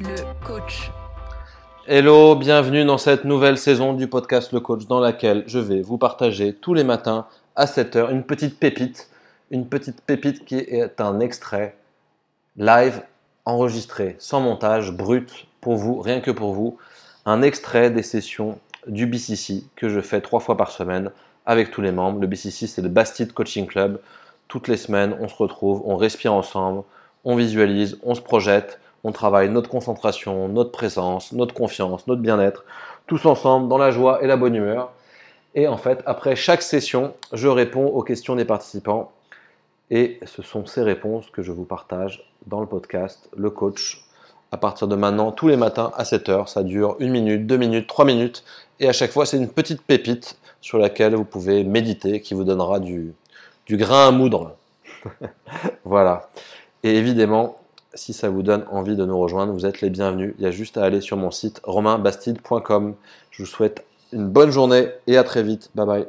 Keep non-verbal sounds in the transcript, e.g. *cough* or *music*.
Le coach. Hello, bienvenue dans cette nouvelle saison du podcast Le Coach dans laquelle je vais vous partager tous les matins à 7h une petite pépite, une petite pépite qui est un extrait live enregistré, sans montage, brut pour vous, rien que pour vous, un extrait des sessions du BCC que je fais trois fois par semaine avec tous les membres. Le BCC, c'est le Bastide Coaching Club. Toutes les semaines, on se retrouve, on respire ensemble, on visualise, on se projette, on travaille notre concentration, notre présence, notre confiance, notre bien-être, tous ensemble dans la joie et la bonne humeur. Et en fait, après chaque session, je réponds aux questions des participants. Et ce sont ces réponses que je vous partage dans le podcast Le Coach. À partir de maintenant, tous les matins à 7 heures, ça dure une minute, deux minutes, trois minutes. Et à chaque fois, c'est une petite pépite sur laquelle vous pouvez méditer qui vous donnera du grain à moudre. *laughs* voilà. Et évidemment, si ça vous donne envie de nous rejoindre, vous êtes les bienvenus. Il y a juste à aller sur mon site romainbastide.com. Je vous souhaite une bonne journée et à très vite. Bye bye.